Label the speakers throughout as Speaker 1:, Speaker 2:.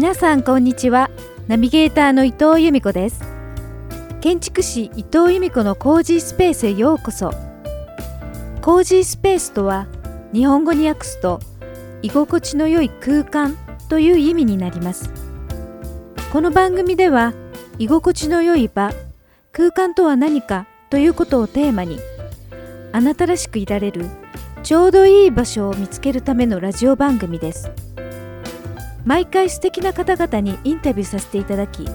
Speaker 1: 皆さんこんにちは。ナビゲーターの伊藤由美子です。建築士伊藤由美子のコージースペースへようこそ。コージースペースとは日本語に訳すと居心地の良い空間という意味になります。この番組では居心地の良い場空間とは何かということをテーマにあなたらしくいられるちょうどいい場所を見つけるためのラジオ番組です。毎回素敵な方々にインタビューさせていただき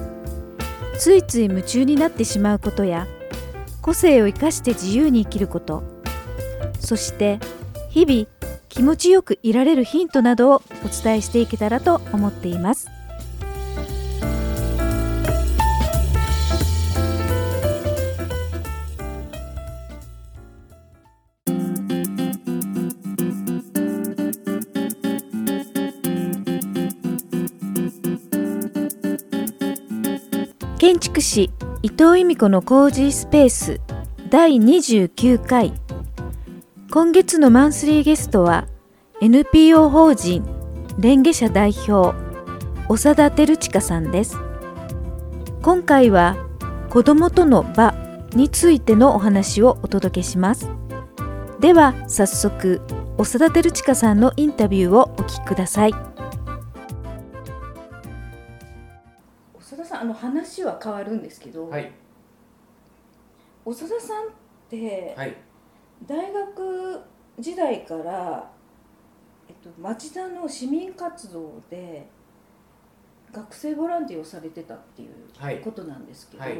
Speaker 1: ついつい夢中になってしまうことや個性を生かして自由に生きることそして日々気持ちよくいられるヒントなどをお伝えしていけたらと思っています。士伊藤由美子のコージースペース第29回。今月のマンスリーゲストは NPO 法人蓮華社代表長田照親さんです。今回は子どもとの場についてのお話をお届けします。では早速長田照親さんのインタビューをお聞きください。の話は変わるんですけど、
Speaker 2: はい、
Speaker 1: 長田さんって、
Speaker 2: はい、
Speaker 1: 大学時代から、えっと、町田の市民活動で学生ボランティアをされてたっていう
Speaker 2: はい。
Speaker 1: ことなんですけど、
Speaker 2: はい。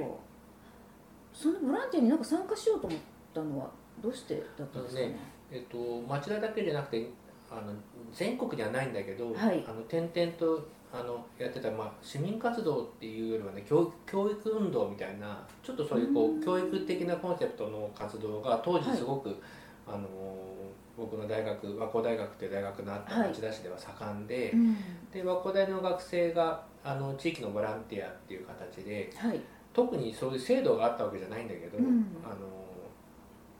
Speaker 1: そのボランティアになんか参加しようと思ったのはどうしてだったんですかね。
Speaker 2: えっと、町田だけじゃなくてあの全国にはないんだけど、
Speaker 1: はい。
Speaker 2: あの点々とあのやってた、まあ、市民活動っていうよりはね教育教育運動みたいなちょっとそういうこ
Speaker 1: う
Speaker 2: 教育的なコンセプトの活動が当時
Speaker 1: はい
Speaker 2: すごく、あの僕の大学和光大学っていう大学のあった
Speaker 1: はい。
Speaker 2: 町田市では盛んで、
Speaker 1: うん。
Speaker 2: で和光大の学生があの地域のボランティアっていう形で
Speaker 1: はい、
Speaker 2: 特にそういう制度があったわけじゃないんだけど、
Speaker 1: うん。
Speaker 2: あの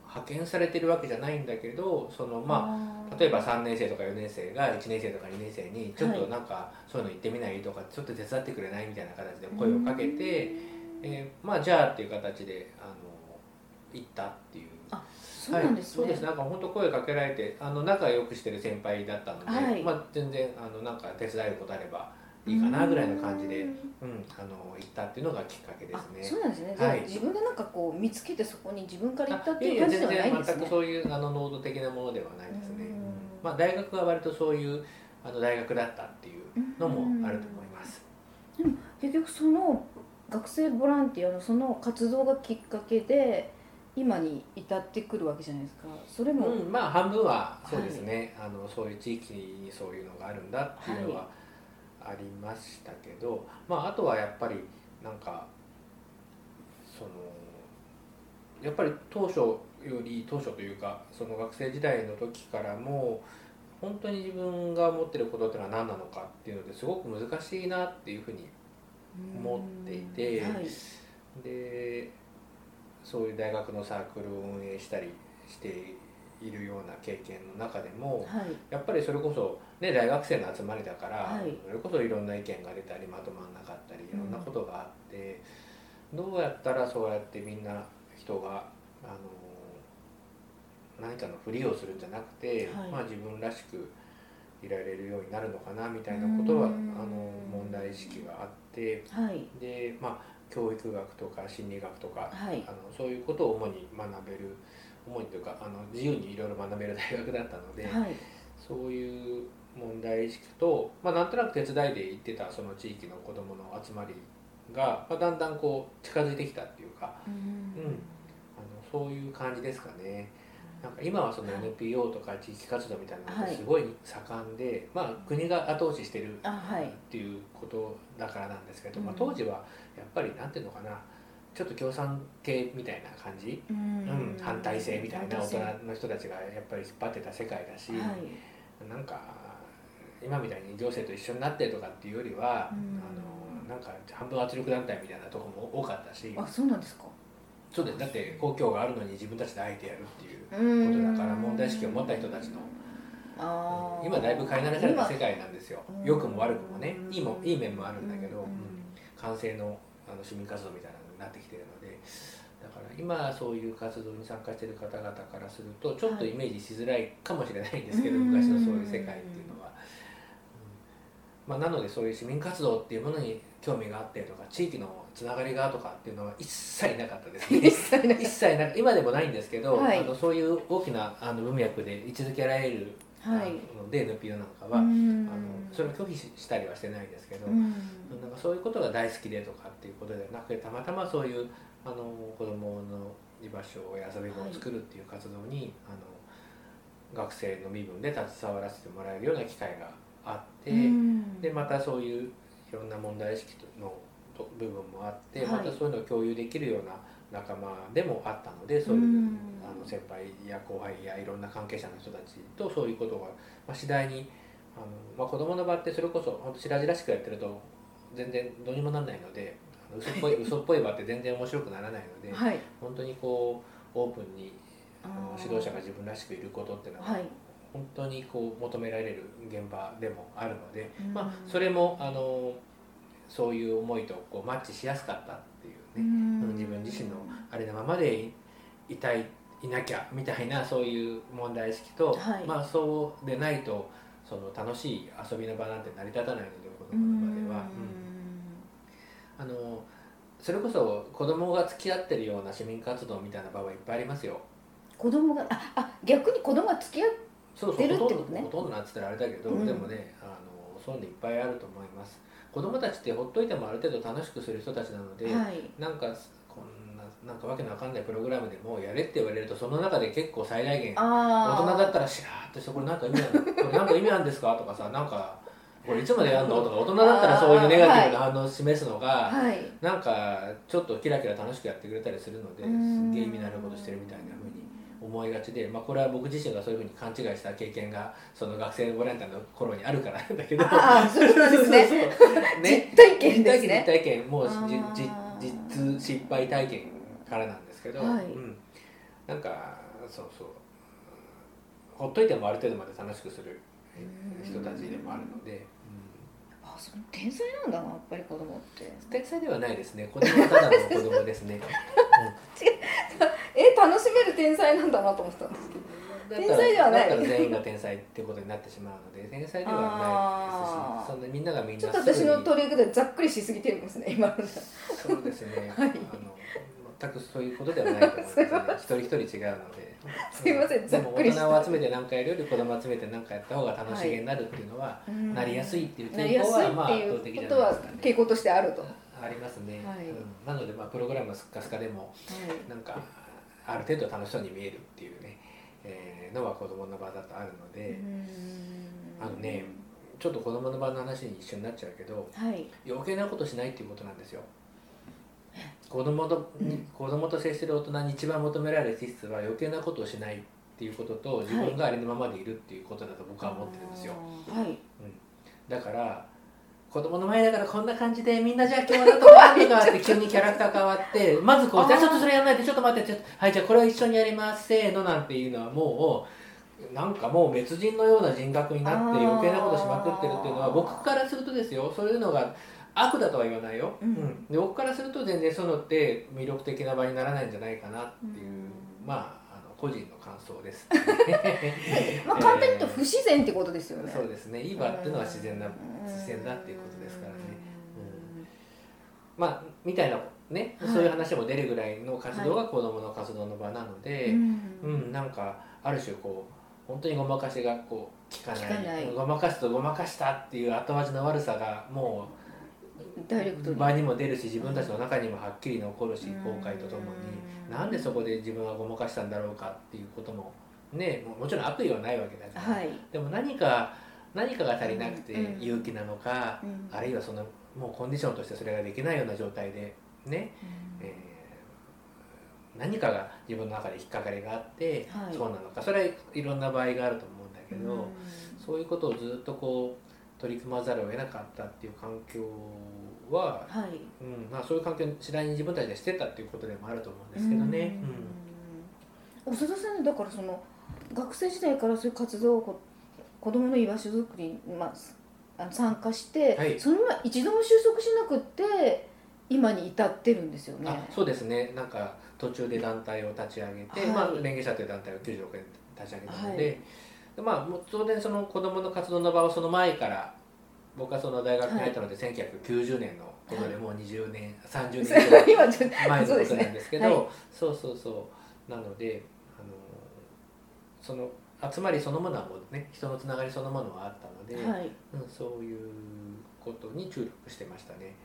Speaker 2: 派遣されてるわけじゃないんだけどそのまあ
Speaker 1: あ
Speaker 2: 例えば3年生とか4年生が1年生とか2年生にちょっ
Speaker 1: はい
Speaker 2: となんかそういうの行ってみないとかちょっと手伝ってくれないみたいな形で声をかけて、えーまあじゃあっていう形であの行ったっていう。
Speaker 1: そうなんですね。
Speaker 2: はい、そうです。なんか本当声かけられてあの仲良くしてる先輩だったので、
Speaker 1: はい。
Speaker 2: まあ全然あのなんか手伝えることあればいいかなぐらいの感じで、
Speaker 1: うん。
Speaker 2: うん、あの行ったっていうのがきっかけですね。
Speaker 1: あそうなんですね、
Speaker 2: はい。
Speaker 1: 自分がなんかこう見つけてそこに自分から行ったって
Speaker 2: あ
Speaker 1: いう感じではないんですね。
Speaker 2: 全然全くそういうあの能動的なものではないですね、まあ、大学は割とそういうあの大学だったっていうのもあると思います、
Speaker 1: 結局その学生ボランティアのその活動がきっかけで今に至ってくるわけじゃないですか。それも、
Speaker 2: うんまあ半分はそうですね、あのそういう地域にそういうのがあるんだっていうのはありましたけど、まああとはやっぱりなんかそのやっぱり当初より当初というかその学生時代の時からも本当に自分が持ってることっていうのは何なのかっていうのですごく難しいなっていうふうに思っていて
Speaker 1: うんはい。
Speaker 2: でそういう大学のサークルを運営したりしているような経験の中でも
Speaker 1: はい。
Speaker 2: やっぱりそれこそ、ね、大学生の集まりだから、
Speaker 1: はい。
Speaker 2: それこそいろんな意見が出たりまとまんなかったりいろんなことがあって、どうやったらそうやってみんな人があの何かのふりをするんじゃなくて、
Speaker 1: はい。
Speaker 2: まあ、自分らしくいられるようになるのかなみたいなことはあ
Speaker 1: うん。
Speaker 2: の問題意識があって
Speaker 1: はい。
Speaker 2: で、まあ、教育学とか心理学とか、
Speaker 1: はい。
Speaker 2: あのそういうことを主に学べる主にというかあの自由にいろいろ学べる大学だったので、
Speaker 1: はい。
Speaker 2: そういう問題意識と、まあ、なんとなく手伝いで行ってたその地域の子どもの集まりが、まあ、だんだんこう近づいてきたっていうか
Speaker 1: うん。
Speaker 2: うん。あのそういう感じですかね。なんか今はその NPO とか地域活動みたいなのがすごい盛んで、まあ、国が後押ししてるっていうことだからなんですけど、
Speaker 1: うん。
Speaker 2: まあ、当時はやっぱりなんていうのかなちょっと共産系みたいな感じ、
Speaker 1: う
Speaker 2: うん
Speaker 1: ん
Speaker 2: 反対性みたいな大人の人たちがやっぱり引っ張ってた世界だし、
Speaker 1: はい。
Speaker 2: なんか今みたいに行政と一緒になってとかっていうよりは、
Speaker 1: うん。
Speaker 2: あのなんか半分圧力団体みたいなところも多かったし
Speaker 1: あそうなんですか？
Speaker 2: そうですだって公共があるのに自分たちであえてやるっていうことだから問題意識を持った人たちの。今だいぶ飼い慣らされた世界なんですよ。
Speaker 1: 今
Speaker 2: 良くも悪くもね。
Speaker 1: うん。
Speaker 2: いいもいい面もあるんだけど、
Speaker 1: うん。
Speaker 2: うん完成のあの市民活動みたいなのになってきてるのでだから今そういう活動に参加している方々からするとちょっとイメージしづらいかもしれないんですけど、
Speaker 1: はい
Speaker 2: 昔のそういう世界っていうのは。うん。まあ、なのでそういう市民活動っていうものに興味があってとか地域のつながりがとかっていうのは一切なかったですね。
Speaker 1: 一切な
Speaker 2: 今でもないんですけど、
Speaker 1: はい。
Speaker 2: あのそういう大きなあの文脈で位置づけられる、
Speaker 1: はい。
Speaker 2: あので NPO なんかは、
Speaker 1: うん。
Speaker 2: あのそれを拒否ししたりはしてないですけど、
Speaker 1: うん。
Speaker 2: なんかそういうことが大好きでとかっていうことではなくてたまたまそういうあの子どもの居場所や遊び場を作るっていう活動に、あの学生の身分で携わらせてもらえるような機会があって、
Speaker 1: うん。
Speaker 2: でまたそういういろんな問題意識のと部分もあって、
Speaker 1: はい。
Speaker 2: またそういうのを共有できるような仲間でもあったのでそういう、
Speaker 1: うん。
Speaker 2: あの先輩や後輩やいろんな関係者の人たちとそういうことが、まあ、次第にあの、まあ、子どもの場ってそれこそ本当白々しくやってると全然どうにもならないので嘘っぽい 嘘っぽい場って全然面白くならないので
Speaker 1: はい。
Speaker 2: 本当にこうオープンにあの指導者が自分らしくいることっていうのは、
Speaker 1: はい。
Speaker 2: 本当にこう求められる現場でもあるので、
Speaker 1: うん。
Speaker 2: まあ、それもあのそういう思いとこうマッチしやすかったっていう
Speaker 1: う
Speaker 2: ね、
Speaker 1: ん
Speaker 2: 自分自身のありのままでいいたいいなきゃみたいなそういう問題意識と、
Speaker 1: はい。
Speaker 2: まあそうでないとその楽しい遊びの場なんて成り立たないので子
Speaker 1: う
Speaker 2: 供の場では。
Speaker 1: ん。
Speaker 2: うん。あのそれこそ子供が付き合ってるような市民活動みたいな場はいっぱいありますよ。
Speaker 1: 子供がああ逆に子供が付き合っ
Speaker 2: そうそう
Speaker 1: 出るって
Speaker 2: ほとんど
Speaker 1: ことね
Speaker 2: ほとんどなんつったらあれだけど、
Speaker 1: うん。
Speaker 2: でもねあのそういうのいっぱいあると思います子供たちってほっといてもある程度楽しくする人たちなので、
Speaker 1: はい。
Speaker 2: なんかこんななんかわけのわかんないプログラムでもやれって言われるとその中で結構最大限大
Speaker 1: あ
Speaker 2: 人だったらしらーっとしてこれなんか意味あるこれなんか意味あるんですか？とかさなんかこれいつまでやるの？とか大人だったらそういうネガティブな反応を示すのが、
Speaker 1: はい。
Speaker 2: なんかちょっとキラキラ楽しくやってくれたりするのです
Speaker 1: うん。
Speaker 2: っげえ意味のあることしてるみたいな風に思いがちで、まあ、これは僕自身がそういうふうに勘違いした経験がその学生ボランティアの頃にあるからな んだけど。
Speaker 1: ああそうですね。
Speaker 2: ね。
Speaker 1: 実体験ですね。
Speaker 2: 実体験もう
Speaker 1: あー。
Speaker 2: じじ実失敗体験からなんですけど、
Speaker 1: はい。
Speaker 2: うん、なんかそうそう。ほっといてもある程度まで楽しくする人たちでもあるので、
Speaker 1: あその天才なんだなやっぱり子供って。
Speaker 2: うん、天才ではないですね。子供はただの子供ですね、
Speaker 1: え楽しめる天才なんだなと思ってたんですけど。
Speaker 2: うん、
Speaker 1: 天才ではない。
Speaker 2: だったら全員が天才ってことになってしまうので天才ではないです。しそんなみんながみんな
Speaker 1: ちょっと私の取りでざっくりしすぎてるんですね今の。
Speaker 2: そうですね、
Speaker 1: はい。
Speaker 2: あの全くそういうことではないと思いますね。一人一人違うので。
Speaker 1: すいません
Speaker 2: う
Speaker 1: ざっくりした。
Speaker 2: でも大人を集めて何かやるより子供を集めて何かやった方が楽しげになるっていうのは、なりやすいっていう傾向はまあ圧倒的じゃないですかね。
Speaker 1: 傾向としてあると、は
Speaker 2: ありますね、
Speaker 1: はい。
Speaker 2: うんなのでまあプログラムがスッカスカでもなんかある程度楽しそうに見えるっていうね、えーのは子供の場だとあるの
Speaker 1: い、
Speaker 2: で、あのねちょっと子供の場の話に一緒になっちゃうけど
Speaker 1: はい。
Speaker 2: 余計なことしないっていうことなんですよ子供と、
Speaker 1: うん。
Speaker 2: 子供と接してる大人に一番求められる資質は余計なことをしないっていうことと自分がありのままでいるっていうことだと僕は思ってるんですよ、
Speaker 1: はい。
Speaker 2: だから子供の前だからこんな感じでみんなじゃあ今日はだと何とかって急にキャラクター変わって まずこうじゃあちょっとそれやらないでちょっと待ってちょっとはいじゃあこれは一緒にやります。せーのなんていうのはもうなんかもう別人のような人格になって余計なことしまくってるっていうのは僕からするとですよ。そういうのが悪だとは言わないよ、
Speaker 1: うん。
Speaker 2: で僕からすると全然そういうのって魅力的な場にならないんじゃないかなっていう、
Speaker 1: うん。
Speaker 2: まああの個人の感想です、
Speaker 1: まあ簡単に言うと不自然ってことですよね、
Speaker 2: そうですね。いい場っていうのは自然な自然だっていうことですからね。まあみたいなね、
Speaker 1: はい。
Speaker 2: そういう話も出るぐらいの活動が子どもの活動の場なので、
Speaker 1: うん。
Speaker 2: うんなんかある種こう本当にごまかしがこう効かない。ごまかすとごまかしたっていう後味の悪さがも
Speaker 1: ダイレクト
Speaker 2: 場にも出るし自分たちの中にもはっきり残るし
Speaker 1: うん。
Speaker 2: 後悔とともに。
Speaker 1: うん
Speaker 2: なんでそこで自分はごまかしたんだろうかっていうこともねももちろん悪意はないわけだから、
Speaker 1: はい、
Speaker 2: でも何か何かが足りなくて
Speaker 1: うん。
Speaker 2: 勇気なのか、
Speaker 1: うん。
Speaker 2: あるいはそのもうコンディションとしてそれができないような状態でね、えー何かが自分の中で引っかかりがあって、
Speaker 1: はい。
Speaker 2: そうなのか。それはいろんな場合があると思うんだけど、
Speaker 1: うん。
Speaker 2: そういうことをずっとこう取り組まざるを得なかったっていう環境は、
Speaker 1: はい。
Speaker 2: うんまあ、そういう環境を次第に自分たちでしてたっていうことでもあると思うんですけどね。
Speaker 1: うん。長田さんねだからその学生時代からそういう活動をこ子供の居場所づくりに、まあ、あの参加して、
Speaker 2: はい。
Speaker 1: そのまま一度も収束しなくって今に至ってるんですよね。
Speaker 2: あそうですね。なんか途中で団体を立ち上げて、
Speaker 1: はい。
Speaker 2: まあ、連携者という団体を96年立ち上げたので、でまあ、当然その子どもの活動の場をその前から僕はその大学に入ったので、1990年のことでもう20年、30年以上
Speaker 1: 今ちょっと
Speaker 2: 前のことなんですけど
Speaker 1: はい。
Speaker 2: そうそうそう。なのであのその集まりそのものはもうね人のつながりそのものはあったので、
Speaker 1: はい。
Speaker 2: うん、そういうことに注力してましたね。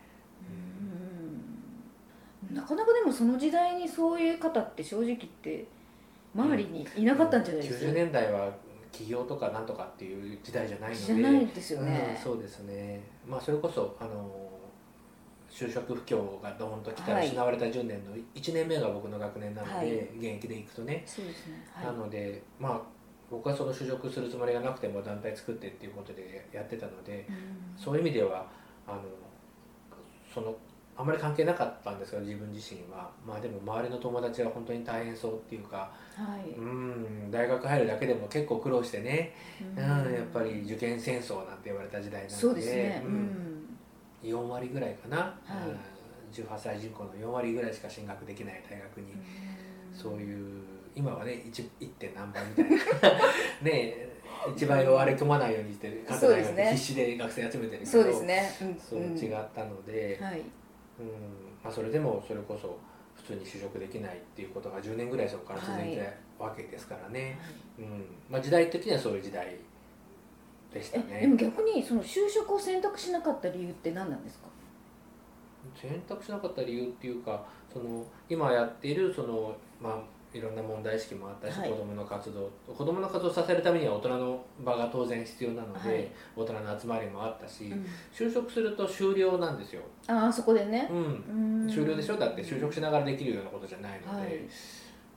Speaker 1: うん。なかなかでもその時代にそういう方って正直言って周りにいなかったんじゃないですか、
Speaker 2: 90年代は起業とかなんとかっていう時代じゃないので。
Speaker 1: じゃないですよ
Speaker 2: うん
Speaker 1: ね、
Speaker 2: そうですね。まあそれこそあの就職不況がドーンときた
Speaker 1: はい。
Speaker 2: 失われた10年の1年目が僕の学年なので、
Speaker 1: はい。
Speaker 2: 現役でいくとね、
Speaker 1: そうですね。はい。
Speaker 2: なのでまあ僕はその就職するつもりがなくても団体作ってっていうことでやってたので
Speaker 1: うん。
Speaker 2: そういう意味ではあのそのあまり関係なかったんですが自分自身は。まあでも周りの友達は本当に大変そうっていうか
Speaker 1: はい。
Speaker 2: うん大学入るだけでも結構苦労してね、
Speaker 1: う
Speaker 2: うんん、やっぱり受験戦争なんて言われた時代なので。
Speaker 1: そうですね、
Speaker 2: う
Speaker 1: うん。ん
Speaker 2: 4割ぐらいかな、
Speaker 1: はい。
Speaker 2: うん。18歳人口の4割ぐらいしか進学できない大学に、そういう今はね 1, 1. 点何倍みたいな。ね一倍を割り込まないようにして各大学
Speaker 1: そうですね。
Speaker 2: 必死で学生集めてるけど。
Speaker 1: そうですね、うん。
Speaker 2: そう違ったので、
Speaker 1: はい
Speaker 2: うん。まあ、それでもそれこそ普通に就職できないっていうことが10年ぐらいそこから続いたわけですからね、うん。まあ、時代的にはそういう時代でしたね。
Speaker 1: えでも逆にその就職を選択しなかった理由って何なんですか？
Speaker 2: 選択しなかった理由っていうかその今やっているその、まあ、いろんな問題意識もあったし、
Speaker 1: はい。
Speaker 2: 子どもの活動子どもの活動をさせるためには大人の場が当然必要なので、
Speaker 1: はい。
Speaker 2: 大人の集まりもあったし、
Speaker 1: うん。
Speaker 2: 就職すると終了なんですよ、
Speaker 1: ああそこでね。
Speaker 2: う、ん、
Speaker 1: うん。
Speaker 2: 終了でしょ？だって就職しながらできるようなことじゃないので、
Speaker 1: はい。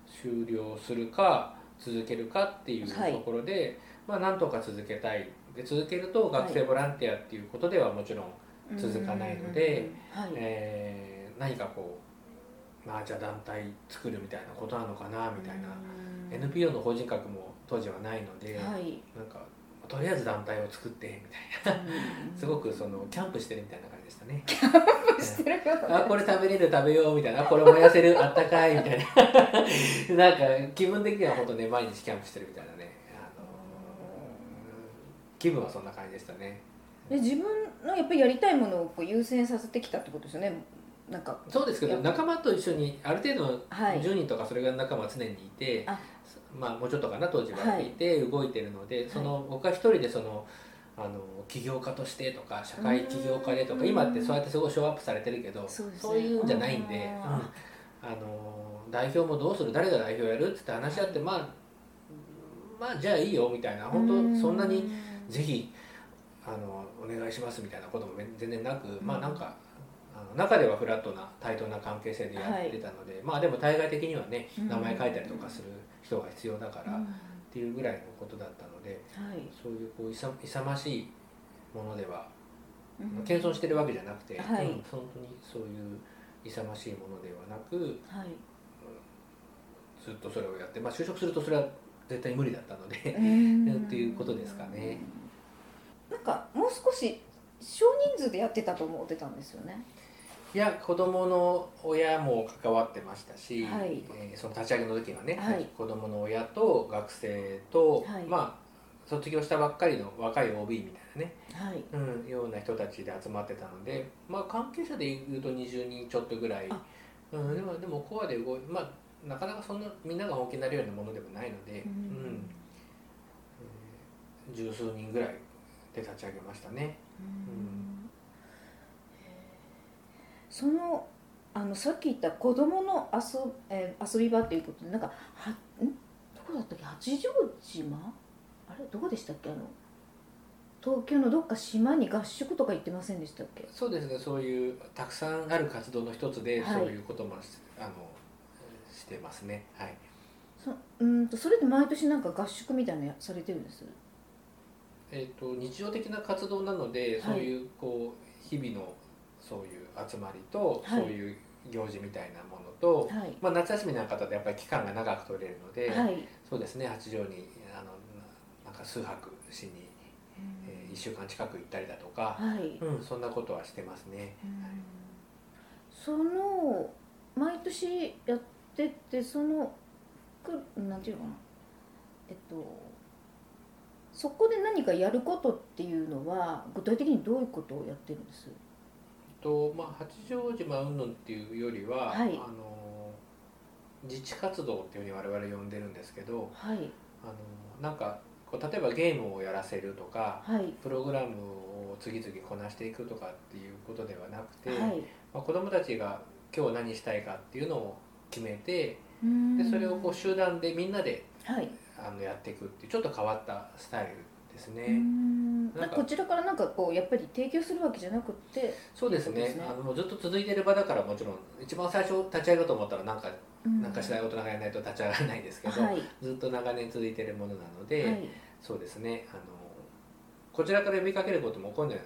Speaker 2: 終了するか続けるかっていう
Speaker 1: はい。
Speaker 2: ところで、まあなんとか続けたい。で続けると学生ボランティアっていうことではもちろん、続かないので、えー何かこうまあじゃあ団体作るみたいなことなのかなみたいな、
Speaker 1: うん。
Speaker 2: NPO の法人格も当時はないので、
Speaker 1: はい。
Speaker 2: なんかとりあえず団体を作ってみたいな。すごくそのキャンプしてるみたいな感じでしたね。
Speaker 1: してるよ
Speaker 2: あこれ食べれる食べようみたいな。あこれ燃やせるあったかいみたいな。なんか気分的には本当ね毎日キャンプしてるみたいなね。あの気分はそんな感じでしたね。
Speaker 1: で自分のやっぱりやりたいものをこう優先させてきたってことですよねなんか
Speaker 2: そうですけど仲間と一緒にある程度の
Speaker 1: はい。
Speaker 2: 10人とかそれぐらいの仲間は常にいて、
Speaker 1: あ。
Speaker 2: まあもうちょっとかな当時はいて動いてるので、その僕は一人でそのあの起業家としてとか社会起業家でとか
Speaker 1: うん。
Speaker 2: 今ってそうやってすごいショーアップされてるけど
Speaker 1: そうね。
Speaker 2: いうんじゃないんで、うん。
Speaker 1: あ
Speaker 2: あの代表もどうする誰が代表やるっつって話し合ってまあまあじゃあいいよみたいな本当そんなにぜひあのお願いしますみたいなことも全然なく、まあなんかあの中ではフラットな対等な関係性でやってたので、まあでも対外的にはね
Speaker 1: うん。
Speaker 2: 名前書いたりとかする人が必要だからっ
Speaker 1: うん。
Speaker 2: ていうぐらいのことだったので
Speaker 1: はい。
Speaker 2: そういうこう勇勇ましいものでは
Speaker 1: うん。
Speaker 2: 謙遜してるわけじゃなくて、
Speaker 1: はい。
Speaker 2: うん本当にそういう勇ましいものではなく
Speaker 1: はい。
Speaker 2: ずっとそれをやって、まあ、就職するとそれは絶対無理だったので
Speaker 1: っ
Speaker 2: っていうことですかね。
Speaker 1: なんかもう少し少人数でやってたと思ってたんですよね。
Speaker 2: いや子供の親も関わってましたし、
Speaker 1: はい。
Speaker 2: えーその立ち上げの時はね、
Speaker 1: はい。
Speaker 2: 子供の親と学生と、
Speaker 1: はい。
Speaker 2: まあ卒業したばっかりの若い OB みたいなね、
Speaker 1: はい。
Speaker 2: うん、ような人たちで集まってたので、まあ、関係者でいうと20人ちょっとぐらい。
Speaker 1: あ、
Speaker 2: うん、でもでもコアで動いまあなかなかそんなみんなが本気になるようなものでもないので、
Speaker 1: う
Speaker 2: うん。
Speaker 1: ん
Speaker 2: えー十数人ぐらいで立ち上げましたね。
Speaker 1: うんそのあのさっき言った子供の遊,、えー遊び場っていうことでなんかはん？どこだったっけ？八丈島？あれ？どこでしたっけ？あの東京のどっか島に合宿とか行ってませんでしたっけ？
Speaker 2: そうですね。そういうたくさんある活動の一つで、
Speaker 1: はい。
Speaker 2: そういうこともしあのしてますね。はい。
Speaker 1: そうんとそれで毎年なんか合宿みたいなされてるんです？
Speaker 2: えー、と日常的な活動なので、
Speaker 1: はい。
Speaker 2: そういうこう日々のそういう集まりと、
Speaker 1: はい。
Speaker 2: そういう行事みたいなものと、
Speaker 1: はい。
Speaker 2: まあ、夏休みなんかだとやっぱり期間が長く取れるので、
Speaker 1: はい。
Speaker 2: そうですね八丈にあのななんか数泊しにえー、1週間近く行ったりだとか、
Speaker 1: はい、
Speaker 2: うん、そんなことはしてますね。
Speaker 1: その毎年やっててそのくなんていうのかな。えっとそこで何かやることっていうのは具体的にどういうことをやってるんです？
Speaker 2: とまあ、八丈島云々っていうよりは、
Speaker 1: はい。
Speaker 2: あの自治活動っていうふうに我々呼んでるんですけど
Speaker 1: はい。
Speaker 2: あのなんかこう例えばゲームをやらせるとか
Speaker 1: はい。
Speaker 2: プログラムを次々こなしていくとかっていうことではなくて、
Speaker 1: はい。
Speaker 2: まあ、子どもたちが今日何したいかっていうのを決めてでそれをこう集団でみんなで
Speaker 1: はい。
Speaker 2: あのやっていくっていうちょっと変わったスタイルですね。
Speaker 1: こちらからなんかこうやっぱり提供するわけじゃなくて
Speaker 2: そうですね。
Speaker 1: ね。
Speaker 2: あのずっと続いてる場だからもちろん一番最初立ち上げようと思ったらなんかなんかしない大人がやらないと立ち上がらないですけど、
Speaker 1: はい。
Speaker 2: ずっと長年続いてるものなので、
Speaker 1: はい。
Speaker 2: そうですね。あのこちらから呼びかけることもこういうのや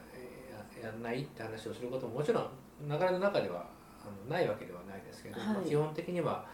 Speaker 2: やんないって話をすることももちろん流れの中ではあのないわけではないですけど、
Speaker 1: はい。
Speaker 2: まあ基本的には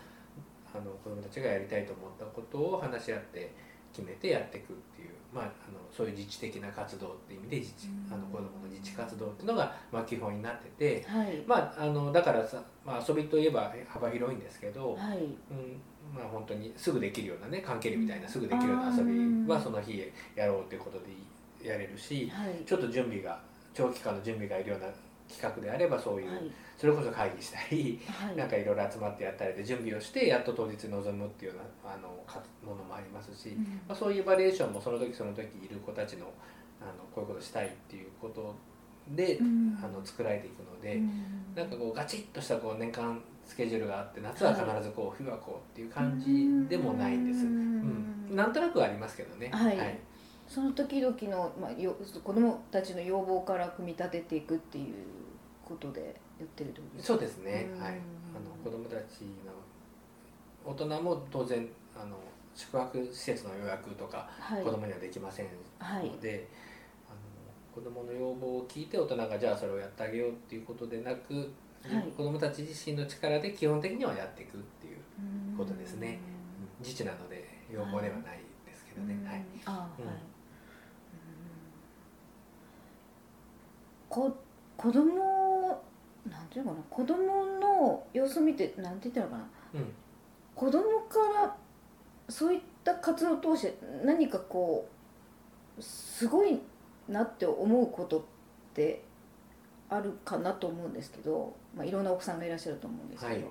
Speaker 2: あの子どもたちがやりたいと思ったことを話し合って決めてやっていくっていう、まあ、あのそういう自治的な活動っていう意味で自治あの子どもの自治活動っていうのが、まあ、基本になってて、
Speaker 1: はい。
Speaker 2: まあ、あのだからさ、まあ、遊びといえば幅広いんですけど、
Speaker 1: はい。
Speaker 2: うんまあ、本当にすぐできるようなね関係みたいなすぐできるような遊びはその日やろうっていうことでやれるし
Speaker 1: はい。
Speaker 2: ちょっと準備が長期間の準備がいるような企画であればそういう、
Speaker 1: はい。
Speaker 2: それこそ会議したり
Speaker 1: はい。
Speaker 2: なんかいろいろ集まってやったりで準備をしてやっと当日臨むっていうようなあのかものもありますし、
Speaker 1: うん。
Speaker 2: まあ、そういうバリエーションもその時その時いる子たちのあのこういうことしたいっていうことで、
Speaker 1: うん。
Speaker 2: あの作られていくので。
Speaker 1: うん。
Speaker 2: なんかこうガチッとしたこう年間スケジュールがあって夏は必ずこう冬はこうっていう感じでもないんです、
Speaker 1: う
Speaker 2: うん。ん、なんとなくはありますけどね。
Speaker 1: はいその時々の、まあ、よ子どもたちの要望から組み立てていくっていうことでやってるってことですか？
Speaker 2: そうですね。
Speaker 1: うん。
Speaker 2: はい。あの子供たちの大人も当然あの宿泊施設の予約とか
Speaker 1: はい。
Speaker 2: 子供にはできません
Speaker 1: はい。
Speaker 2: ので、あの子供の要望を聞いて大人がじゃあそれをやってあげようっていうことでなく、
Speaker 1: はい。
Speaker 2: 子供たち自身の力で基本的にはやっていくっていうことですね。自治なので要望ではないですけどね、
Speaker 1: うん。
Speaker 2: はい、
Speaker 1: あはい、
Speaker 2: うん
Speaker 1: こ子供なんていうのかな子供の様子を見てなんて言ったのかな。
Speaker 2: うん。
Speaker 1: 子供からそういった活動を通して何かこうすごいなって思うことってあるかなと思うんですけど、まあ、いろんなお子さんがいらっしゃると思うんですけど、
Speaker 2: はい。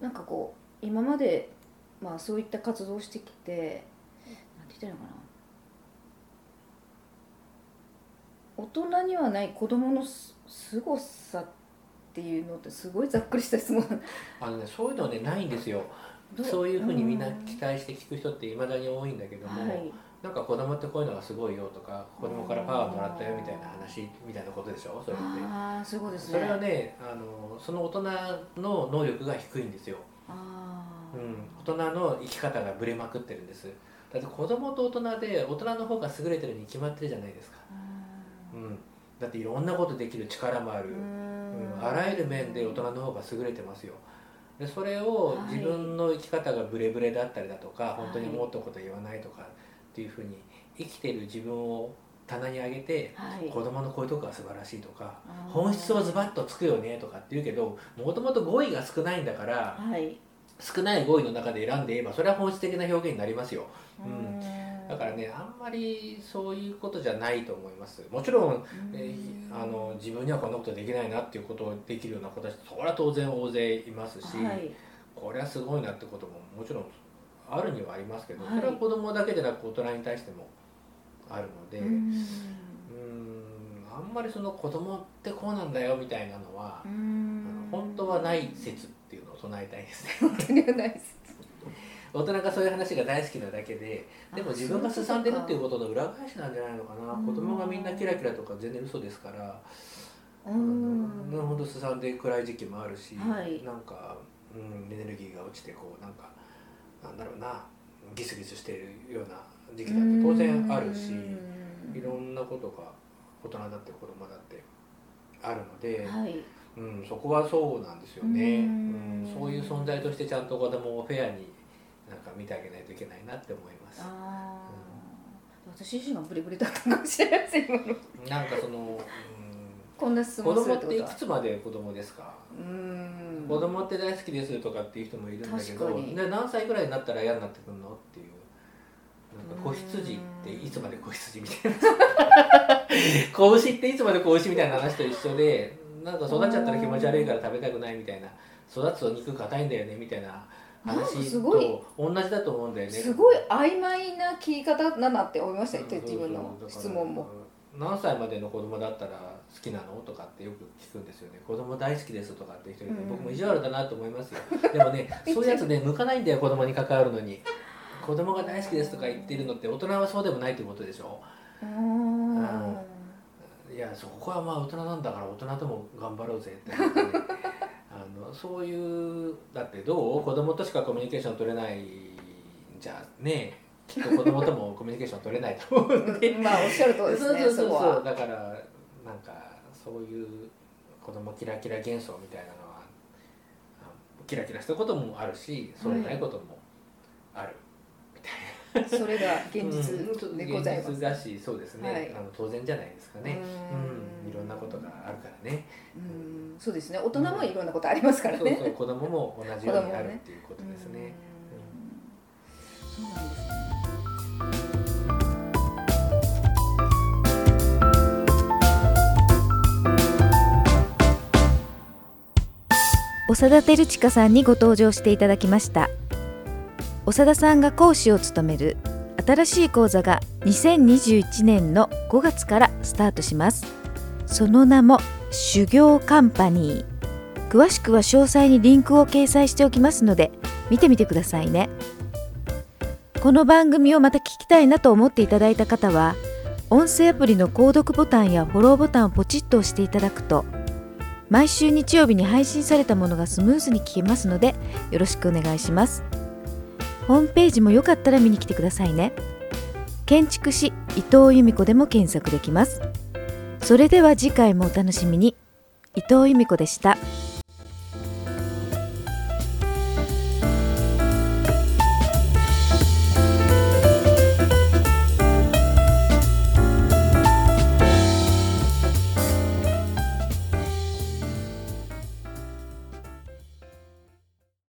Speaker 1: なんかこう今まで、まあ、そういった活動をしてきてなんて言ったらいいのかな大人にはない子供のす凄さっていうのってすごいざっくりした質問。
Speaker 2: あのねそういうのねないんですよ。
Speaker 1: ど
Speaker 2: そういうふうにみんな期待して聞く人っていまだに多いんだけども、
Speaker 1: はい。
Speaker 2: なんか子供ってこういうのがすごいよとか子供からパワーもらったよみたいな話みたいなことでしょ？それって。
Speaker 1: ああそういうことです
Speaker 2: そ
Speaker 1: ね
Speaker 2: れはねあのその大人の能力が低いんですよ、
Speaker 1: あ
Speaker 2: う
Speaker 1: ー
Speaker 2: ん、大人の生き方がぶれまくってるんです。だって子供と大人で大人の方が優れてるに決まってるじゃないですか、
Speaker 1: う
Speaker 2: うん、だっていろんなことできる力もある、
Speaker 1: ん。
Speaker 2: うん、あらゆる面で大人の方が優れてますよ。でそれを
Speaker 1: はい。
Speaker 2: 自分の生き方がブレブレだったりだとか、
Speaker 1: い。
Speaker 2: 本当に思ったこと言わないとかっていうふうに生きてる自分を棚に上げて
Speaker 1: はい。
Speaker 2: 子供のこういうとこが素晴らしいとか本質はズバッとつくよねとかって言うけどもともと語彙が少ないんだから
Speaker 1: はい。
Speaker 2: 少ない語彙の中で選んで言えばそれは本質的な表現になりますよ。うん。
Speaker 1: ん
Speaker 2: だからねあんまりそういうことじゃないと思います。もちろんえーあの自分にはこんなことできないなっていうことをできるような子たちそれは当然大勢いますし、
Speaker 1: はい。
Speaker 2: これはすごいなってことももちろんあるにはありますけど、
Speaker 1: はい。
Speaker 2: それは子供だけでなく大人に対してもあるので
Speaker 1: う
Speaker 2: うんあんまりその子供ってこうなんだよみたいなのは、あの本当はない説っていうのを唱えたいですね。
Speaker 1: 本当にはないです
Speaker 2: 大人がそういう話が大好きなだけででも
Speaker 1: あ
Speaker 2: 自分がすさんでるっていうことの裏返しなんじゃないのかな。
Speaker 1: うん
Speaker 2: 子供がみんなキラキラとか全然嘘ですから。
Speaker 1: う
Speaker 2: あ
Speaker 1: ん。
Speaker 2: のほんとすさんで暗い時期もあるし、
Speaker 1: はい。
Speaker 2: なんか、うん、エネルギーが落ちてこうなんかなんだろうな。ギスギスしているような時期だって当然あるしいろんなことが大人だって子供だってあるので、
Speaker 1: はい。
Speaker 2: うん、そこはそうなんですよね、
Speaker 1: う
Speaker 2: うん。んそういう存在としてちゃんと子供をフェアに見てあげないといけないなって思います。
Speaker 1: ああ私自身がブリブリだったかもしれません
Speaker 2: なんかその、うん、
Speaker 1: こんな質
Speaker 2: 子
Speaker 1: 問する
Speaker 2: 供って
Speaker 1: ことは。
Speaker 2: くつまで子供ですか、
Speaker 1: うーん。
Speaker 2: 子供って大好きですとかっていう人もいるんだけどで何歳ぐらいになったら嫌になってくるのっていう。なんか子羊っていつまで子羊みたいな。子牛っていつまで子牛みたいな話と一緒でなんか育っちゃったら気持ち悪いから食べたくないみたいな。育つと肉硬いんだよねみたいな話
Speaker 1: すごい
Speaker 2: と同じだと思うんだよね。
Speaker 1: すごい曖昧な聞き方だなって思いました自分の質問も。
Speaker 2: 何歳までの子供だったら好きなのとかってよく聞くんですよね。子供大好きですとかって人
Speaker 1: うん。
Speaker 2: 僕も意地悪だなと思いますよ。でもね そういうやつね向かないんだよ子供に関わるのに。子供が大好きですとか言ってるのって大人はそうでもないってことでしょ？
Speaker 1: うーん。
Speaker 2: いやそこはまあ大人なんだから大人とも頑張ろうぜってね。あのそういうだってどう？子供としかコミュニケーション取れないんじゃね？きっと子供ともコミュニケーション取れないと思うんで。
Speaker 1: まあおっしゃるとりですね
Speaker 2: そうそうそうだからなんかそういう子供キラキラ幻想みたいなのはあキラキラしたこともあるしそうでないこともある、
Speaker 1: それが現実
Speaker 2: うん。
Speaker 1: でございます
Speaker 2: 現実だしそうですね、
Speaker 1: はい。
Speaker 2: あの当然じゃないですかね。
Speaker 1: う
Speaker 2: うん。んいろんなことがあるからね。
Speaker 1: うん。そうですね。大人もいろんなことありますからね。
Speaker 2: そうそう子供も同じようにあるっていうことですね。
Speaker 1: うんそうなんです。ね長田照親さんにご登場していただきました長田さんが講師を務める新しい講座が2021年の5月からスタートします。その名も修行カンパニー。詳しくは詳細にリンクを掲載しておきますので見てみてくださいね。この番組をまた聞きたいなと思っていただいた方は音声アプリの購読ボタンやフォローボタンをポチッと押していただくと毎週日曜日に配信されたものがスムーズに聞けますのでよろしくお願いします。ホームページもよかったら見に来てくださいね。建築士伊藤由美子でも検索できます。それでは次回もお楽しみに。伊藤由美子でした。